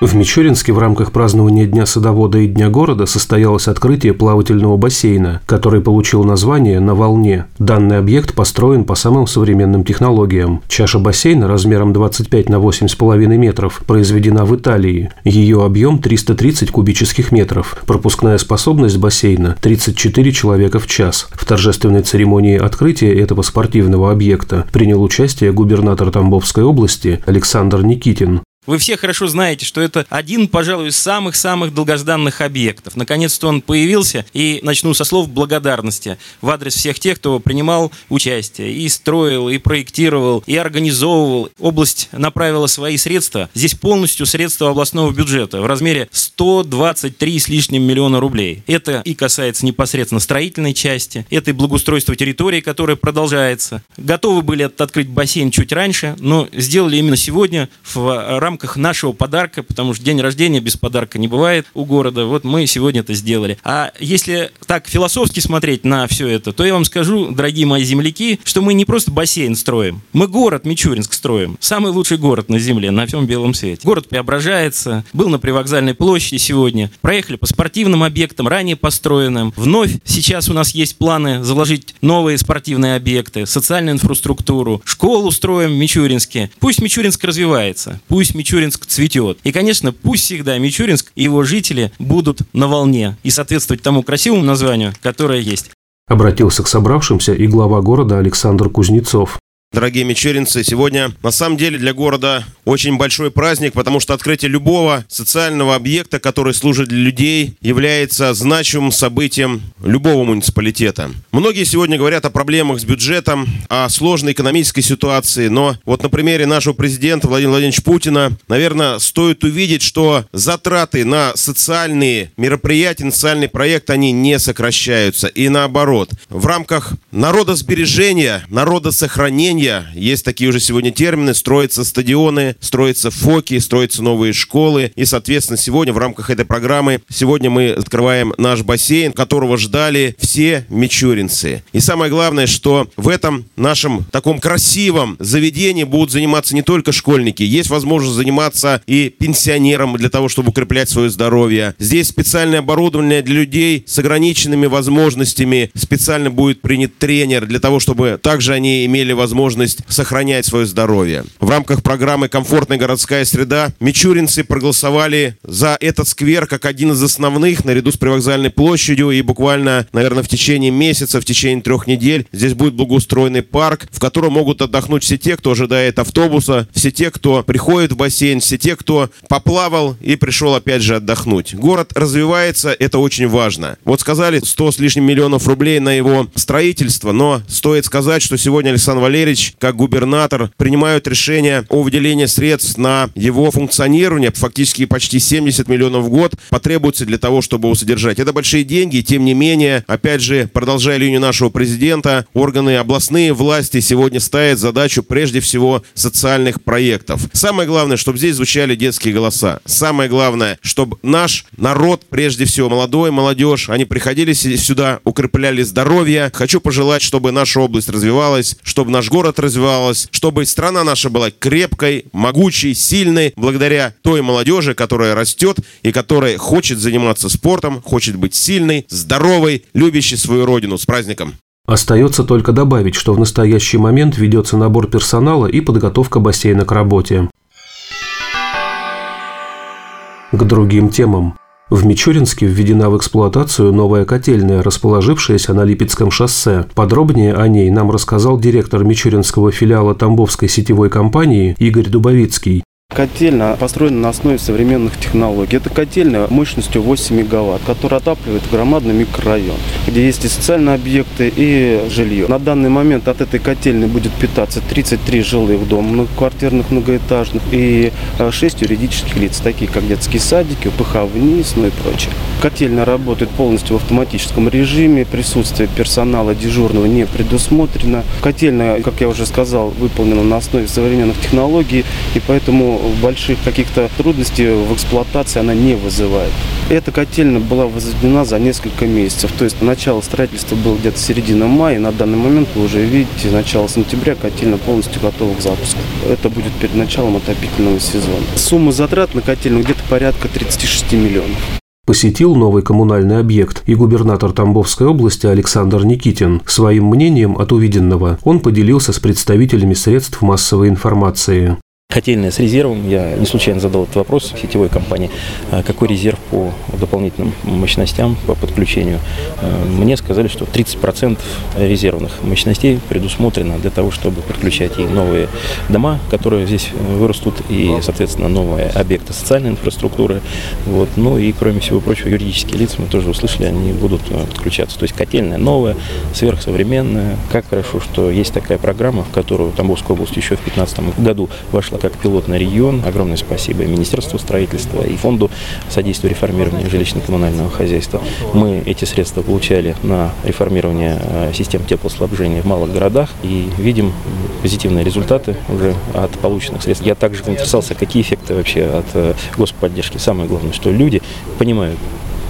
В Мичуринске в рамках празднования Дня садовода и Дня города состоялось открытие плавательного бассейна, который получил название «На волне». Данный объект построен по самым современным технологиям. Чаша бассейна размером 25 на 8,5 метров произведена в Италии. Ее объем 330 кубических метров. Пропускная способность бассейна – 34 человека в час. В торжественной церемонии открытия этого спортивного объекта принял участие губернатор Тамбовской области Александр Никитин. Вы все хорошо знаете, что это один, пожалуй, из самых-самых долгожданных объектов. Наконец-то он появился, и начну со слов благодарности в адрес всех тех, кто принимал участие, и строил, и проектировал, и организовывал. Область направила свои средства. Здесь полностью средства областного бюджета в размере 123 с лишним миллиона рублей. Это и касается непосредственно строительной части, это и благоустройство территории, которое продолжается. Готовы были открыть бассейн чуть раньше, но сделали именно сегодня в рамках рамках нашего подарка, потому что день рождения без подарка не бывает у города, вот мы сегодня это сделали. А если так философски смотреть на все это, то я вам скажу, дорогие мои земляки, что мы не просто бассейн строим, мы город Мичуринск строим. Самый лучший город на земле, на всем белом свете. Город преображается, был на привокзальной площади сегодня, проехали по спортивным объектам, ранее построенным. Вновь сейчас у нас есть планы заложить новые спортивные объекты, социальную инфраструктуру, школу строим в Мичуринске. Пусть Мичуринск развивается, пусть Мичуринск цветет. И, конечно, пусть всегда Мичуринск и его жители будут на волне и соответствовать тому красивому названию, которое есть. Обратился к собравшимся и глава города Александр Кузнецов. Дорогие мичуринцы, сегодня на самом деле для города очень большой праздник, потому что открытие любого социального объекта, который служит для людей, является значимым событием любого муниципалитета. Многие сегодня говорят о проблемах с бюджетом, о сложной экономической ситуации, но вот на примере нашего президента Владимира Владимировича Путина, наверное, стоит увидеть, что затраты на социальные мероприятия, на социальный проект, они не сокращаются. И наоборот, в рамках народосбережения, народосохранения, строения, есть такие уже сегодня термины, строятся стадионы, строятся фоки, строятся новые школы. И, соответственно, сегодня в рамках этой программы, сегодня мы открываем наш бассейн, которого ждали все мичуринцы. И самое главное, что в этом нашем таком красивом заведении будут заниматься не только школьники, есть возможность заниматься и пенсионерам для того, чтобы укреплять свое здоровье. Здесь специальное оборудование для людей с ограниченными возможностями. Специально будет принят тренер для того, чтобы также они имели возможность возможность сохранять свое здоровье. В рамках программы «Комфортная городская среда» мичуринцы проголосовали за этот сквер как один из основных, наряду с привокзальной площадью, и буквально, наверное, в течение месяца, в течение трех недель здесь будет благоустроенный парк, в котором могут отдохнуть все те, кто ожидает автобуса, все те, кто приходит в бассейн, все те, кто поплавал и пришел опять же отдохнуть. Город развивается, это очень важно. Вот сказали 100 с лишним миллионов рублей на его строительство, но стоит сказать, что сегодня Александр Валерьевич Иванович, как губернатор, принимают решение о выделении средств на его функционирование. Фактически почти 70 миллионов в год потребуется для того, чтобы его содержать. Это большие деньги, тем не менее, опять же, продолжая линию нашего президента, органы областные власти сегодня ставят задачу прежде всего социальных проектов. Самое главное, чтобы здесь звучали детские голоса. Самое главное, чтобы наш народ, прежде всего молодой, молодежь, они приходили сюда, укрепляли здоровье. Хочу пожелать, чтобы наша область развивалась, чтобы наш город город развивалась, чтобы страна наша была крепкой, могучей, сильной, благодаря той молодежи, которая растет и которая хочет заниматься спортом, хочет быть сильной, здоровой, любящей свою родину. С праздником! Остается только добавить, что в настоящий момент ведется набор персонала и подготовка бассейна к работе. К другим темам. В Мичуринске введена в эксплуатацию новая котельная, расположившаяся на Липецком шоссе. Подробнее о ней нам рассказал директор Мичуринского филиала Тамбовской сетевой компании Игорь Дубовицкий. Котельная построена на основе современных технологий. Это котельная мощностью 8 мегаватт, которая отапливает громадный микрорайон, где есть и социальные объекты, и жилье. На данный момент от этой котельной будет питаться 33 жилых дома многоквартирных, многоэтажных и 6 юридических лиц, такие как детские садики, УПХ вниз, ну и прочее. Котельная работает полностью в автоматическом режиме, присутствие персонала дежурного не предусмотрено. Котельная, как я уже сказал, выполнена на основе современных технологий, и поэтому больших каких-то трудностей в эксплуатации она не вызывает. Эта котельная была возведена за несколько месяцев. То есть начало строительства было где-то середина мая. На данный момент вы уже видите, начало сентября котельная полностью готова к запуску. Это будет перед началом отопительного сезона. Сумма затрат на котельную где-то порядка 36 миллионов посетил новый коммунальный объект и губернатор Тамбовской области Александр Никитин. Своим мнением от увиденного он поделился с представителями средств массовой информации. Котельная с резервом, я не случайно задал этот вопрос сетевой компании, а какой резерв по дополнительным мощностям, по подключению. А, мне сказали, что 30% резервных мощностей предусмотрено для того, чтобы подключать и новые дома, которые здесь вырастут, и, соответственно, новые объекты социальной инфраструктуры. Вот. Ну и, кроме всего прочего, юридические лица, мы тоже услышали, они будут а, подключаться. То есть котельная новая, сверхсовременная. Как хорошо, что есть такая программа, в которую Тамбовская область еще в 2015 году вошла как пилотный регион. Огромное спасибо Министерству строительства, и Фонду содействия реформированию жилищно-коммунального хозяйства. Мы эти средства получали на реформирование э, систем теплоснабжения в малых городах и видим позитивные результаты уже от полученных средств. Я также интересовался, какие эффекты вообще от э, господдержки. Самое главное, что люди понимают,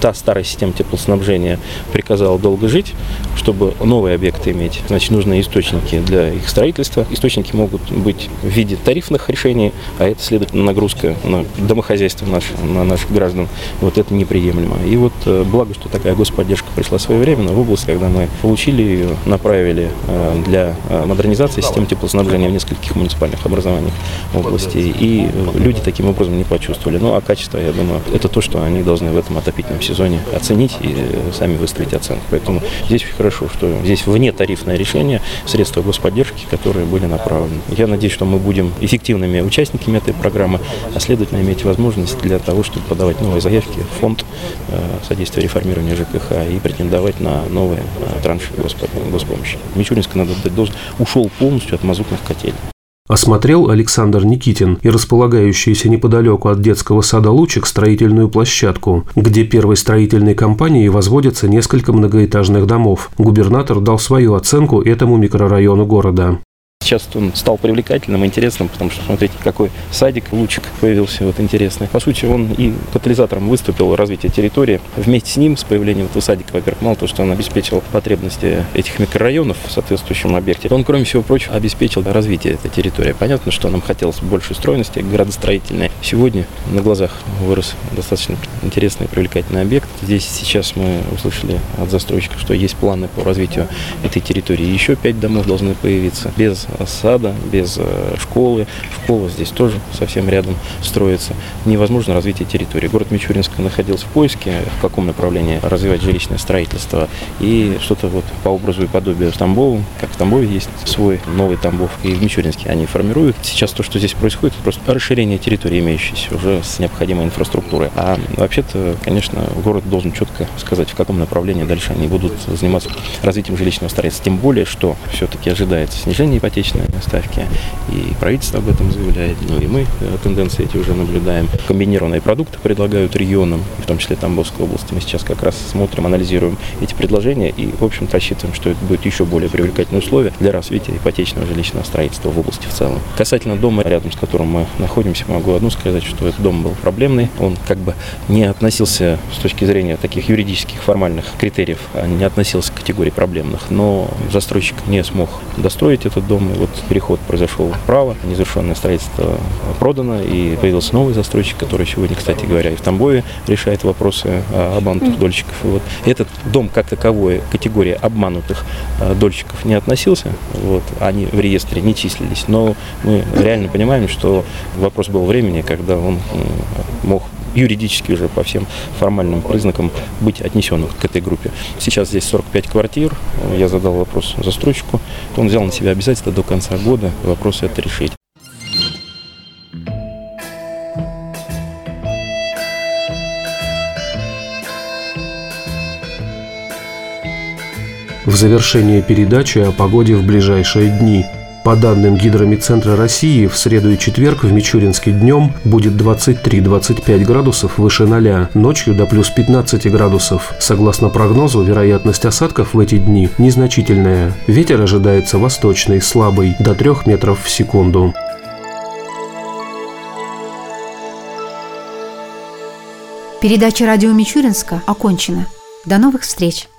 та старая система теплоснабжения приказала долго жить, чтобы новые объекты иметь, значит, нужны источники для их строительства. Источники могут быть в виде тарифных решений, а это, следовательно, нагрузка на домохозяйство наше, на наших граждан. Вот это неприемлемо. И вот э, благо, что такая господдержка пришла своевременно в область, когда мы получили ее, направили э, для э, модернизации системы теплоснабжения в нескольких муниципальных образованиях области. И люди таким образом не почувствовали. Ну, а качество, я думаю, это то, что они должны в этом отопительном сезоне оценить и сами выставить оценку. Поэтому здесь хорошо, что здесь вне тарифное решение, средства господдержки, которые были направлены. Я надеюсь, что мы будем эффективными участниками этой программы, а следовательно иметь возможность для того, чтобы подавать новые заявки в фонд э, содействия реформированию ЖКХ и претендовать на новые э, транши госпомощи. Мичуринск, надо дать должен, ушел полностью от мазутных котель осмотрел Александр Никитин и располагающуюся неподалеку от детского сада «Лучик» строительную площадку, где первой строительной компанией возводятся несколько многоэтажных домов. Губернатор дал свою оценку этому микрорайону города. Сейчас он стал привлекательным, интересным, потому что, смотрите, какой садик, лучик появился вот интересный. По сути, он и катализатором выступил развитие территории. Вместе с ним, с появлением этого садика, во-первых, мало того, что он обеспечил потребности этих микрорайонов в соответствующем объекте, он, кроме всего прочего, обеспечил развитие этой территории. Понятно, что нам хотелось больше стройности градостроительной. Сегодня на глазах вырос достаточно интересный и привлекательный объект. Здесь сейчас мы услышали от застройщика, что есть планы по развитию этой территории. Еще пять домов должны появиться без сада, без э, школы. Школа здесь тоже совсем рядом строится. Невозможно развитие территории. Город Мичуринск находился в поиске, в каком направлении развивать жилищное строительство. И что-то вот по образу и подобию Тамбова, как в Тамбове есть свой новый Тамбов, и в Мичуринске они формируют. Сейчас то, что здесь происходит, это просто расширение территории имеющейся уже с необходимой инфраструктурой. А вообще-то, конечно, город должен четко сказать, в каком направлении дальше они будут заниматься развитием жилищного строительства. Тем более, что все-таки ожидается снижение ипотечной ипотечные ставки. И правительство об этом заявляет, ну и мы э, тенденции эти уже наблюдаем. Комбинированные продукты предлагают регионам, в том числе Тамбовской области. Мы сейчас как раз смотрим, анализируем эти предложения и, в общем-то, рассчитываем, что это будет еще более привлекательные условия для развития ипотечного жилищного строительства в области в целом. Касательно дома, рядом с которым мы находимся, могу одну сказать, что этот дом был проблемный. Он как бы не относился с точки зрения таких юридических формальных критериев, а не относился к категории проблемных, но застройщик не смог достроить этот дом, вот переход произошел вправо, незавершенное строительство продано, и появился новый застройщик, который сегодня, кстати говоря, и в Тамбове решает вопросы обманутых дольщиков. И вот этот дом как таковой, категория обманутых а, дольщиков не относился, вот, они в реестре не числились, но мы реально понимаем, что вопрос был времени, когда он мог юридически уже по всем формальным признакам быть отнесенным к этой группе. Сейчас здесь 45 квартир. Я задал вопрос застройщику. Он взял на себя обязательство до конца года вопрос это решить. В завершение передачи о погоде в ближайшие дни – по данным Гидромедцентра России, в среду и четверг в Мичуринске днем будет 23-25 градусов выше 0, ночью до плюс 15 градусов. Согласно прогнозу, вероятность осадков в эти дни незначительная. Ветер ожидается восточный, слабый, до 3 метров в секунду. Передача «Радио Мичуринска» окончена. До новых встреч!